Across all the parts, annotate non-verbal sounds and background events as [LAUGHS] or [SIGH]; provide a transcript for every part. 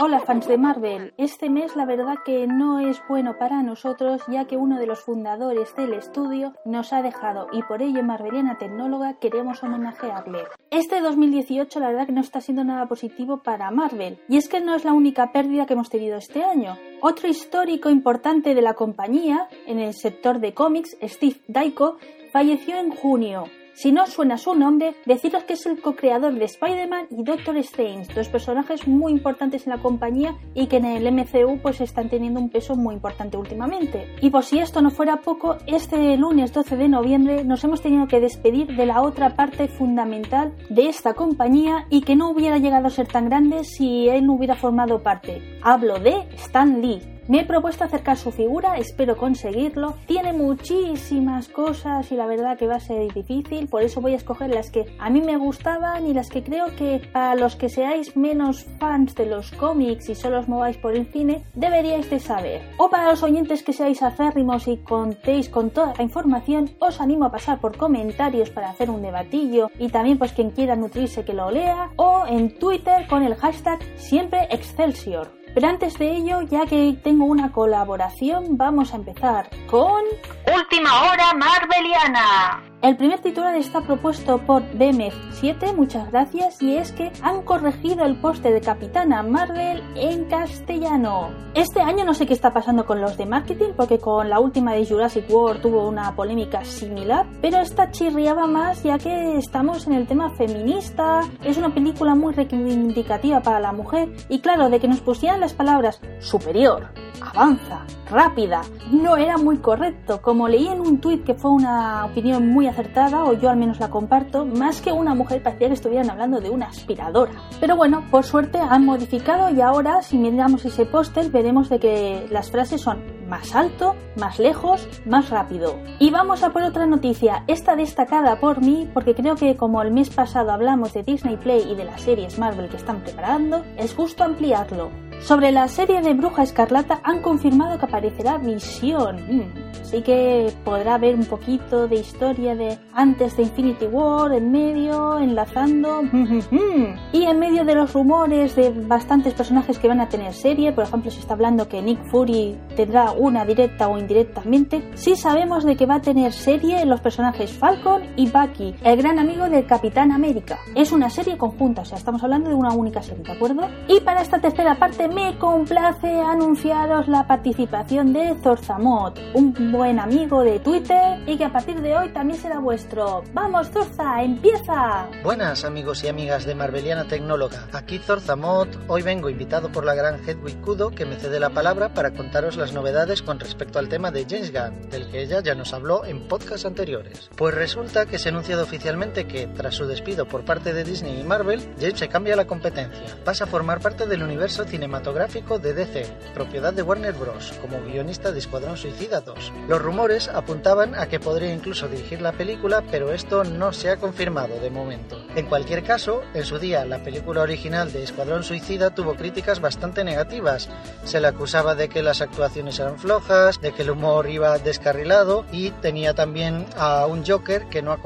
Hola fans de Marvel, este mes la verdad que no es bueno para nosotros ya que uno de los fundadores del estudio nos ha dejado y por ello Marveliana Tecnóloga queremos homenajearle. Este 2018 la verdad que no está siendo nada positivo para Marvel y es que no es la única pérdida que hemos tenido este año. Otro histórico importante de la compañía en el sector de cómics, Steve Daiko, falleció en junio. Si no suena su nombre, deciros que es el co-creador de Spider-Man y Doctor Strange, dos personajes muy importantes en la compañía y que en el MCU pues están teniendo un peso muy importante últimamente. Y por si esto no fuera poco, este lunes 12 de noviembre nos hemos tenido que despedir de la otra parte fundamental de esta compañía y que no hubiera llegado a ser tan grande si él no hubiera formado parte. Hablo de Stan Lee, me he propuesto acercar su figura, espero conseguirlo. Tiene muchísimas cosas y la verdad que va a ser difícil, por eso voy a escoger las que a mí me gustaban y las que creo que para los que seáis menos fans de los cómics y solo os mováis por el cine, deberíais de saber. O para los oyentes que seáis aférrimos y contéis con toda la información, os animo a pasar por comentarios para hacer un debatillo y también pues quien quiera nutrirse que lo lea o en Twitter con el hashtag siempre Excelsior. Pero antes de ello, ya que tengo una colaboración, vamos a empezar con Última hora Marveliana. El primer titular está propuesto por BMF7, muchas gracias, y es que han corregido el poste de Capitana Marvel en castellano. Este año no sé qué está pasando con los de marketing, porque con la última de Jurassic World tuvo una polémica similar, pero esta chirriaba más ya que estamos en el tema feminista, es una película muy reivindicativa para la mujer, y claro, de que nos pusieran las palabras superior, avanza, rápida, no era muy correcto. Como leí en un tuit que fue una opinión muy o yo al menos la comparto, más que una mujer parecía que estuvieran hablando de una aspiradora. Pero bueno, por suerte han modificado y ahora si miramos ese póster veremos de que las frases son más alto, más lejos, más rápido. Y vamos a por otra noticia, esta destacada por mí porque creo que como el mes pasado hablamos de Disney Play y de las series Marvel que están preparando, es justo ampliarlo. Sobre la serie de Bruja Escarlata han confirmado que aparecerá Visión. Mm, Así que podrá ver un poquito de historia de antes de Infinity War, en medio, enlazando. [LAUGHS] y en medio de los rumores de bastantes personajes que van a tener serie, por ejemplo, se está hablando que Nick Fury tendrá una directa o indirectamente. Sí sabemos de que va a tener serie los personajes Falcon y Bucky, el gran amigo del Capitán América. Es una serie conjunta, o sea, estamos hablando de una única serie, ¿de acuerdo? Y para esta tercera parte me complace anunciaros la participación de Zorzamot, un buen amigo de Twitter y que a partir de hoy también será vuestro. ¡Vamos, Zorza! ¡Empieza! Buenas amigos y amigas de Marveliana Tecnóloga. Aquí Zorzamot. Hoy vengo invitado por la gran Hedwig Kudo que me cede la palabra para contaros las novedades con respecto al tema de James Gunn, del que ella ya nos habló en podcasts anteriores. Pues resulta que se ha anunciado oficialmente que, tras su despido por parte de Disney y Marvel, James se cambia la competencia. Pasa a formar parte del universo cinematográfico de DC, propiedad de Warner Bros., como guionista de Escuadrón Suicida 2. Los rumores apuntaban a que podría incluso dirigir la película, pero esto no se ha confirmado de momento. En cualquier caso, en su día la película original de Escuadrón Suicida tuvo críticas bastante negativas. Se le acusaba de que las actuaciones eran flojas, de que el humor iba descarrilado y tenía también a un Joker que no,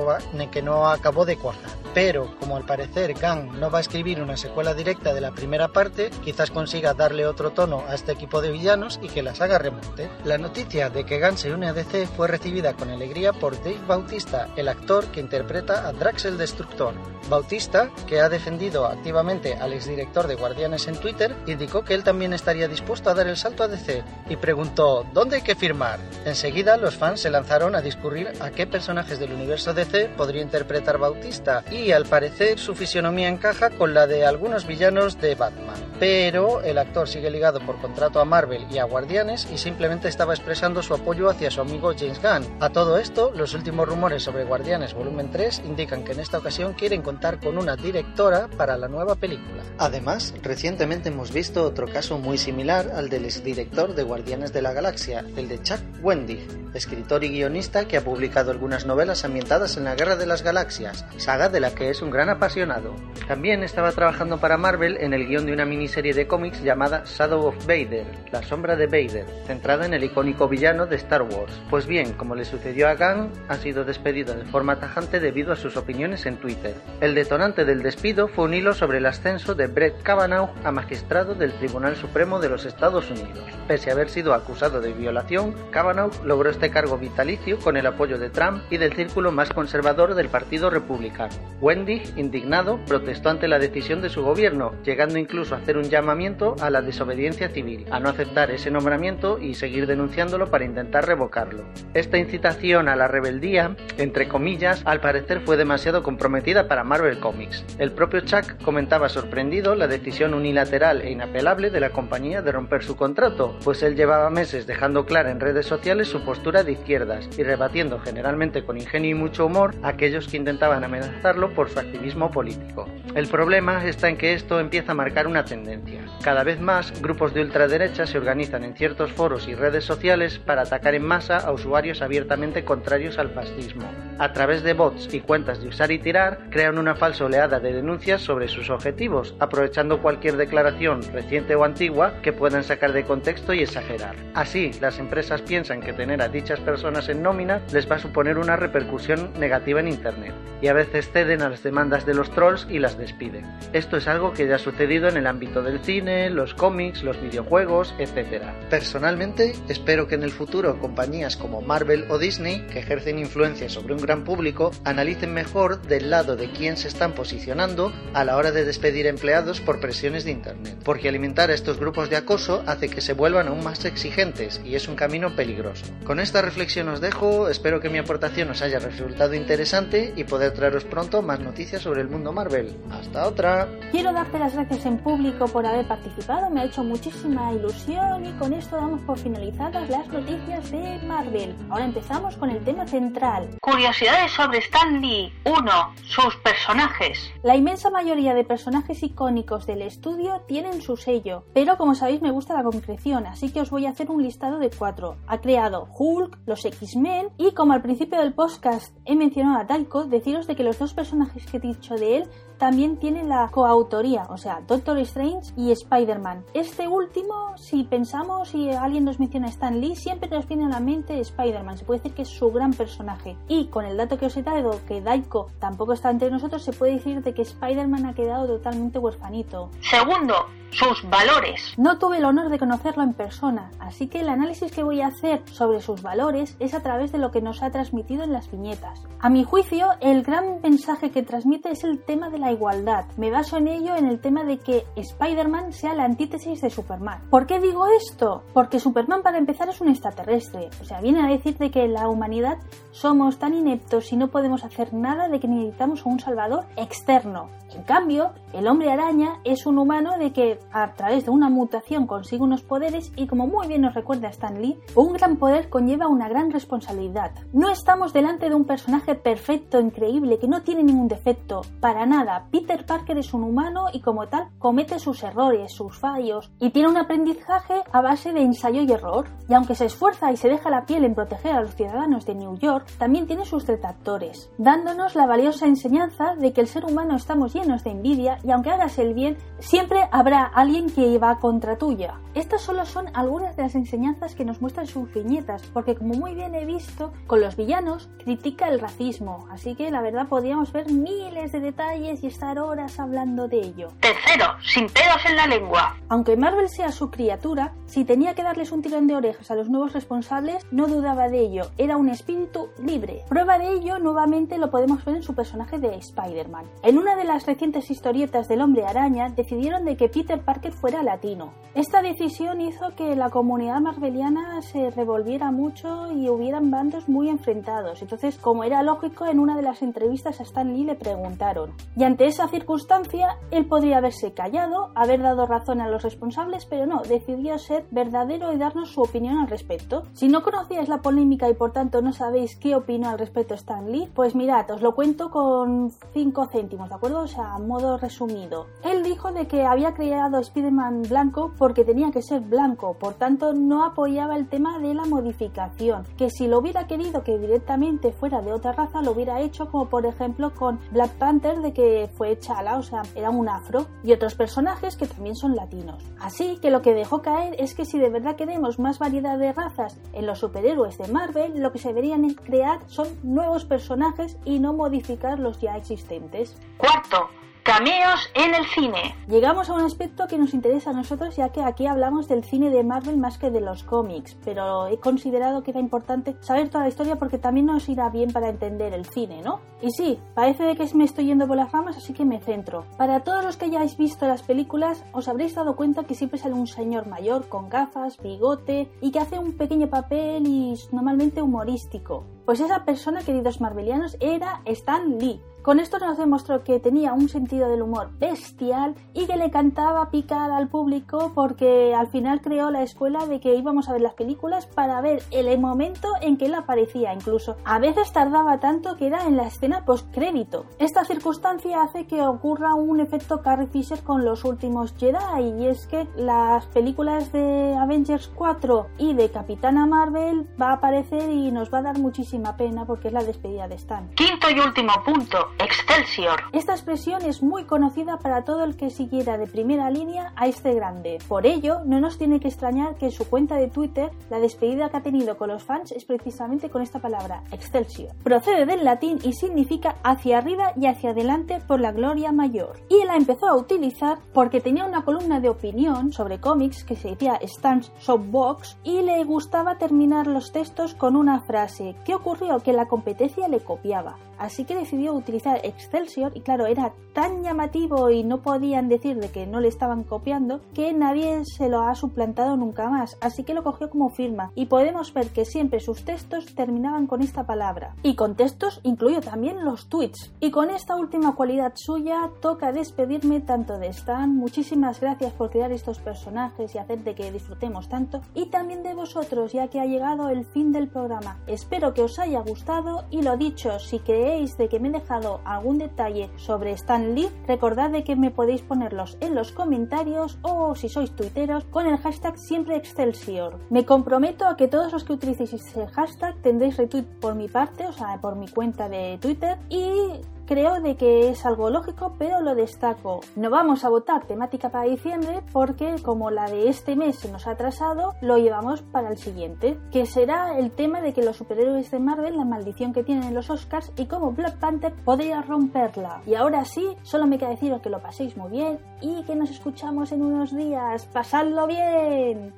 que no acabó de cuajar. Pero, como al parecer Gunn no va a escribir una secuela directa de la primera parte, quizás consiga darle otro tono a este equipo de villanos y que la saga remonte. La noticia de que Gunn se une a DC fue recibida con alegría por Dave Bautista, el actor que interpreta a Drax el Destructor. Bautista, que ha defendido activamente al exdirector de Guardianes en Twitter, indicó que él también estaría dispuesto a dar el salto a DC y preguntó ¿dónde hay que firmar? Enseguida los fans se lanzaron a discurrir a qué personajes del universo DC podría interpretar Bautista y al parecer su fisionomía encaja con la de algunos villanos de Batman. Pero el actor sigue ligado por contrato a Marvel y a Guardianes y simplemente estaba expresando su apoyo hacia su amigo James Gunn. A todo esto, los últimos rumores sobre Guardianes Volumen 3 indican que en esta ocasión quieren contar con una directora para la nueva película. Además, recientemente hemos visto otro caso muy similar al del exdirector de Guardianes de la Galaxia, el de Chuck Wendig, escritor y guionista que ha publicado algunas novelas ambientadas en la Guerra de las Galaxias, saga de la que es un gran apasionado. También estaba trabajando para Marvel en el guion de una miniserie de cómics llamada Shadow of Vader, la sombra de Vader, centrada en el icónico villano de Star Wars. Pues bien, como le sucedió a Gunn, ha sido despedido de forma tajante debido a sus opiniones en Twitter. El detonante del despido fue un hilo sobre el ascenso de Brett Kavanaugh a magistrado del Tribunal Supremo de los Estados Unidos. Pese a haber sido acusado de violación, Kavanaugh logró este cargo vitalicio con el apoyo de Trump y del círculo más conservador del Partido Republicano. Wendig, indignado, protestó ante la decisión de su gobierno, llegando incluso a hacer un llamamiento a la desobediencia civil, a no aceptar ese nombramiento y seguir denunciándolo para intentar revocarlo. Esta incitación a la rebeldía, entre comillas, al parecer fue demasiado comprometida para Marvel Comics. El propio Chuck comentaba sorprendido la decisión unilateral e inapelable de la compañía de romper su contrato, pues él llevaba meses dejando clara en redes sociales su postura de izquierdas y rebatiendo generalmente con ingenio y mucho humor a aquellos que intentaban amenazarlo por su activismo político. El problema está en que esto empieza a marcar una tendencia. Cada vez más, grupos de ultraderecha se organizan en ciertos foros y redes sociales para atacar en masa a usuarios abiertamente contrarios al fascismo. A través de bots y cuentas de usar y tirar, crean una falsa oleada de denuncias sobre sus objetivos, aprovechando cualquier declaración reciente o antigua que puedan sacar de contexto y exagerar. Así, las empresas piensan que tener a dichas personas en nómina les va a suponer una repercusión negativa en Internet, y a veces ceden a las demandas de los trolls y las despiden. Esto es algo que ya ha sucedido en el ámbito del cine, los cómics, los videojuegos, etc. Personalmente, espero que en el futuro compañías como Marvel o Disney, que ejercen influencia sobre un gran público, analicen mejor del lado de quién se están posicionando a la hora de despedir empleados por presiones de Internet, porque alimentar a estos grupos de acoso hace que se vuelvan aún más exigentes y es un camino peligroso. Con esta reflexión os dejo, espero que mi aportación os haya resultado interesante y poder traeros pronto más noticias sobre el mundo Marvel. Hasta otra. Quiero darte las gracias en público por haber participado, me ha hecho muchísima ilusión y con esto damos por finalizadas las noticias de Marvel. Ahora empezamos con el tema central. Curiosidades sobre Stan Lee. 1. Sus personajes. La inmensa mayoría de personajes icónicos del estudio tienen su sello, pero como sabéis me gusta la concreción, así que os voy a hacer un listado de cuatro. Ha creado Hulk, los X-Men y como al principio del podcast he mencionado a Taiko, deciros de que los dos personajes que he dicho de él también tienen la coautoría, o sea, Doctor Strange y Spider-Man. Este último, si pensamos y alguien nos menciona a Stan Lee, siempre nos viene a la mente Spider-Man, se puede decir que es su gran personaje. Y con el dato que os he dado, que Daiko tampoco está entre nosotros, se puede decir de que Spider-Man ha quedado totalmente huerfanito. Segundo, sus valores. No tuve el honor de conocerlo en persona, así que el análisis que voy a hacer sobre sus valores es a través de lo que nos ha transmitido en las viñetas. A mi juicio, el gran mensaje que transmite es el tema de la igualdad. Me baso en ello en el tema de que Spider-Man sea la antítesis de Superman. ¿Por qué digo esto? Porque Superman para empezar es un extraterrestre, o sea, viene a decir de que la humanidad somos tan ineptos y no podemos hacer nada de que necesitamos un salvador externo. En cambio, el hombre araña es un humano de que a través de una mutación consigue unos poderes y como muy bien nos recuerda Stan Lee, un gran poder conlleva una gran responsabilidad. No estamos delante de un personaje perfecto, increíble, que no tiene ningún defecto, para nada. Peter Parker es un humano y como tal comete sus errores, sus fallos y tiene un aprendizaje a base de ensayo y error. Y aunque se esfuerza y se deja la piel en proteger a los ciudadanos de New York, también tiene sus detractores, dándonos la valiosa enseñanza de que el ser humano estamos llenos de envidia y aunque hagas el bien, siempre habrá alguien que va contra tuya. Estas solo son algunas de las enseñanzas que nos muestran sus viñetas, porque como muy bien he visto, con los villanos critica el racismo, así que la verdad podríamos ver miles de detalles y estar horas hablando de ello. Tercero, sin pelos en la lengua. Aunque Marvel sea su criatura, si tenía que darles un tirón de orejas a los nuevos responsables, no dudaba de ello, era un espíritu libre. Prueba de ello nuevamente lo podemos ver en su personaje de Spider-Man. En una de las recientes historietas del hombre araña decidieron de que Peter Parker fuera latino. Esta decisión hizo que la comunidad marveliana se revolviera mucho y hubieran bandos muy enfrentados. Entonces, como era lógico, en una de las entrevistas a Stan Lee le preguntaron. Y ante esa circunstancia, él podría haberse callado, haber dado razón a los responsables, pero no, decidió ser verdadero y darnos su opinión al respecto. Si no conocíais la polémica y por tanto no sabéis qué opinó al respecto Stan Lee, pues mirad, os lo cuento con 5 céntimos, ¿de acuerdo? O sea, a modo resumido. Él dijo de que había creado Spider-Man blanco porque tenía que ser blanco, por tanto no apoyaba el tema de la modificación, que si lo hubiera querido que directamente fuera de otra raza lo hubiera hecho como por ejemplo con Black Panther de que fue chala, o sea, era un afro, y otros personajes que también son latinos. Así que lo que dejó caer es que si de verdad queremos más variedad de razas en los superhéroes de Marvel, lo que se deberían crear son nuevos personajes y no modificar los ya existentes. Cuarto, Cameos en el cine. Llegamos a un aspecto que nos interesa a nosotros ya que aquí hablamos del cine de Marvel más que de los cómics, pero he considerado que era importante saber toda la historia porque también nos irá bien para entender el cine, ¿no? Y sí, parece de que me estoy yendo por las ramas, así que me centro. Para todos los que hayáis visto las películas, os habréis dado cuenta que siempre sale un señor mayor con gafas, bigote y que hace un pequeño papel y normalmente humorístico. Pues esa persona, queridos marvelianos, era Stan Lee, con esto nos demostró que tenía un sentido del humor bestial y que le cantaba picar al público porque al final creó la escuela de que íbamos a ver las películas para ver el momento en que él aparecía incluso. A veces tardaba tanto que era en la escena post crédito. Esta circunstancia hace que ocurra un efecto Carrie Fisher con los últimos Jedi y es que las películas de Avengers 4 y de Capitana Marvel va a aparecer y nos va a dar muchísima pena porque es la despedida de Stan. Quinto y último punto. Excelsior. Esta expresión es muy conocida para todo el que siguiera de primera línea a este grande. Por ello, no nos tiene que extrañar que en su cuenta de Twitter la despedida que ha tenido con los fans es precisamente con esta palabra, Excelsior. Procede del latín y significa hacia arriba y hacia adelante por la gloria mayor. Y la empezó a utilizar porque tenía una columna de opinión sobre cómics que se decía Stan's Soapbox y le gustaba terminar los textos con una frase. ¿Qué ocurrió? Que la competencia le copiaba. Así que decidió utilizar Excelsior y claro, era tan llamativo y no podían decir de que no le estaban copiando que nadie se lo ha suplantado nunca más. Así que lo cogió como firma y podemos ver que siempre sus textos terminaban con esta palabra. Y con textos incluyo también los tweets. Y con esta última cualidad suya toca despedirme tanto de Stan. Muchísimas gracias por crear estos personajes y hacer de que disfrutemos tanto. Y también de vosotros ya que ha llegado el fin del programa. Espero que os haya gustado y lo dicho, si queréis de que me he dejado algún detalle sobre Stan Lee, recordad de que me podéis ponerlos en los comentarios o si sois tuiteros con el hashtag siempre Excelsior. Me comprometo a que todos los que utilicéis ese hashtag tendréis retweet por mi parte, o sea, por mi cuenta de Twitter y creo de que es algo lógico, pero lo destaco. No vamos a votar temática para diciembre porque como la de este mes se nos ha atrasado, lo llevamos para el siguiente, que será el tema de que los superhéroes de Marvel, la maldición que tienen en los Oscars y cómo Black Panther podría romperla. Y ahora sí, solo me queda deciros que lo paséis muy bien y que nos escuchamos en unos días. ¡Pasadlo bien!